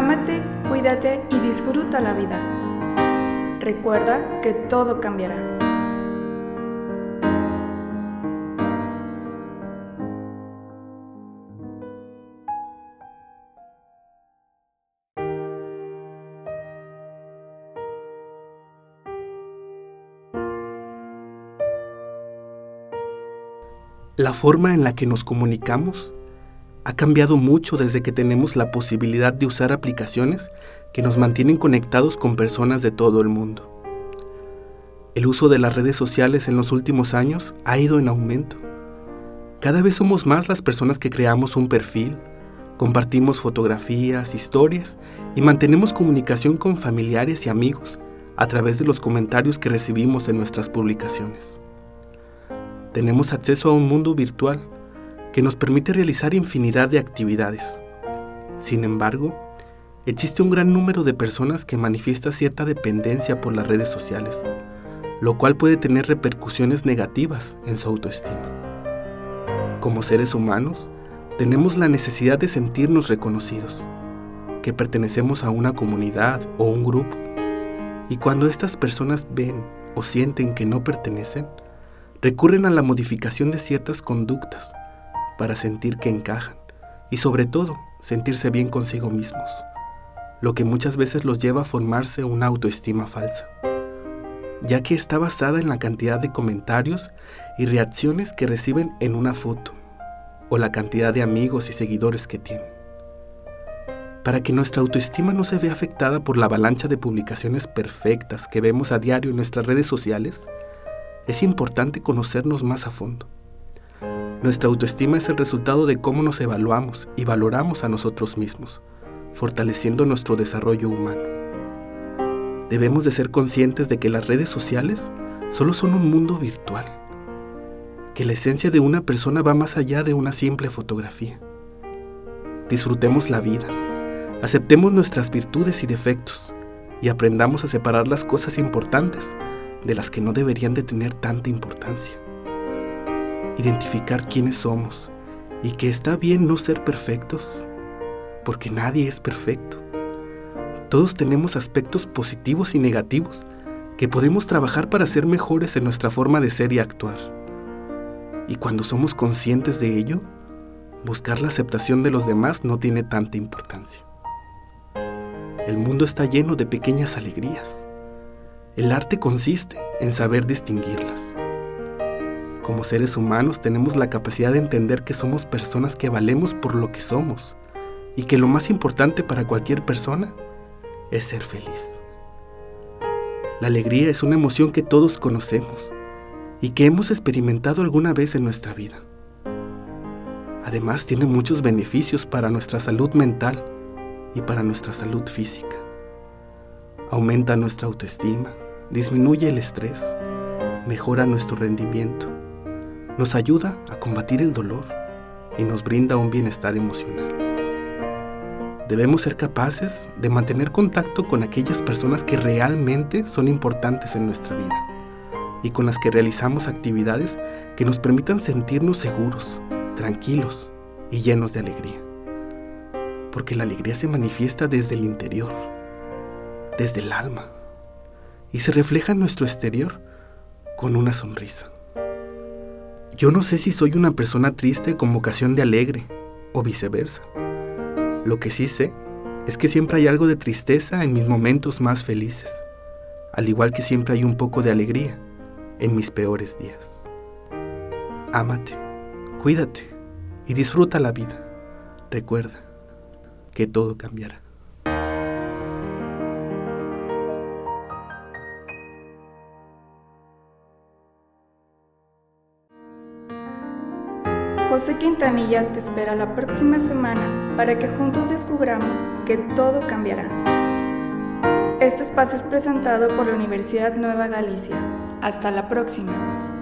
Ámate, cuídate y disfruta la vida. Recuerda que todo cambiará. La forma en la que nos comunicamos ha cambiado mucho desde que tenemos la posibilidad de usar aplicaciones que nos mantienen conectados con personas de todo el mundo. El uso de las redes sociales en los últimos años ha ido en aumento. Cada vez somos más las personas que creamos un perfil, compartimos fotografías, historias y mantenemos comunicación con familiares y amigos a través de los comentarios que recibimos en nuestras publicaciones tenemos acceso a un mundo virtual que nos permite realizar infinidad de actividades. Sin embargo, existe un gran número de personas que manifiesta cierta dependencia por las redes sociales, lo cual puede tener repercusiones negativas en su autoestima. Como seres humanos, tenemos la necesidad de sentirnos reconocidos, que pertenecemos a una comunidad o un grupo, y cuando estas personas ven o sienten que no pertenecen, recurren a la modificación de ciertas conductas para sentir que encajan y sobre todo sentirse bien consigo mismos, lo que muchas veces los lleva a formarse una autoestima falsa, ya que está basada en la cantidad de comentarios y reacciones que reciben en una foto o la cantidad de amigos y seguidores que tienen. Para que nuestra autoestima no se vea afectada por la avalancha de publicaciones perfectas que vemos a diario en nuestras redes sociales, es importante conocernos más a fondo. Nuestra autoestima es el resultado de cómo nos evaluamos y valoramos a nosotros mismos, fortaleciendo nuestro desarrollo humano. Debemos de ser conscientes de que las redes sociales solo son un mundo virtual, que la esencia de una persona va más allá de una simple fotografía. Disfrutemos la vida, aceptemos nuestras virtudes y defectos y aprendamos a separar las cosas importantes de las que no deberían de tener tanta importancia. Identificar quiénes somos y que está bien no ser perfectos, porque nadie es perfecto. Todos tenemos aspectos positivos y negativos que podemos trabajar para ser mejores en nuestra forma de ser y actuar. Y cuando somos conscientes de ello, buscar la aceptación de los demás no tiene tanta importancia. El mundo está lleno de pequeñas alegrías el arte consiste en saber distinguirlas. Como seres humanos tenemos la capacidad de entender que somos personas que valemos por lo que somos y que lo más importante para cualquier persona es ser feliz. La alegría es una emoción que todos conocemos y que hemos experimentado alguna vez en nuestra vida. Además tiene muchos beneficios para nuestra salud mental y para nuestra salud física aumenta nuestra autoestima, disminuye el estrés, mejora nuestro rendimiento, nos ayuda a combatir el dolor y nos brinda un bienestar emocional. Debemos ser capaces de mantener contacto con aquellas personas que realmente son importantes en nuestra vida y con las que realizamos actividades que nos permitan sentirnos seguros, tranquilos y llenos de alegría. Porque la alegría se manifiesta desde el interior desde el alma y se refleja en nuestro exterior con una sonrisa. Yo no sé si soy una persona triste con vocación de alegre o viceversa. Lo que sí sé es que siempre hay algo de tristeza en mis momentos más felices, al igual que siempre hay un poco de alegría en mis peores días. Ámate, cuídate y disfruta la vida. Recuerda que todo cambiará. José Quintanilla te espera la próxima semana para que juntos descubramos que todo cambiará. Este espacio es presentado por la Universidad Nueva Galicia. Hasta la próxima.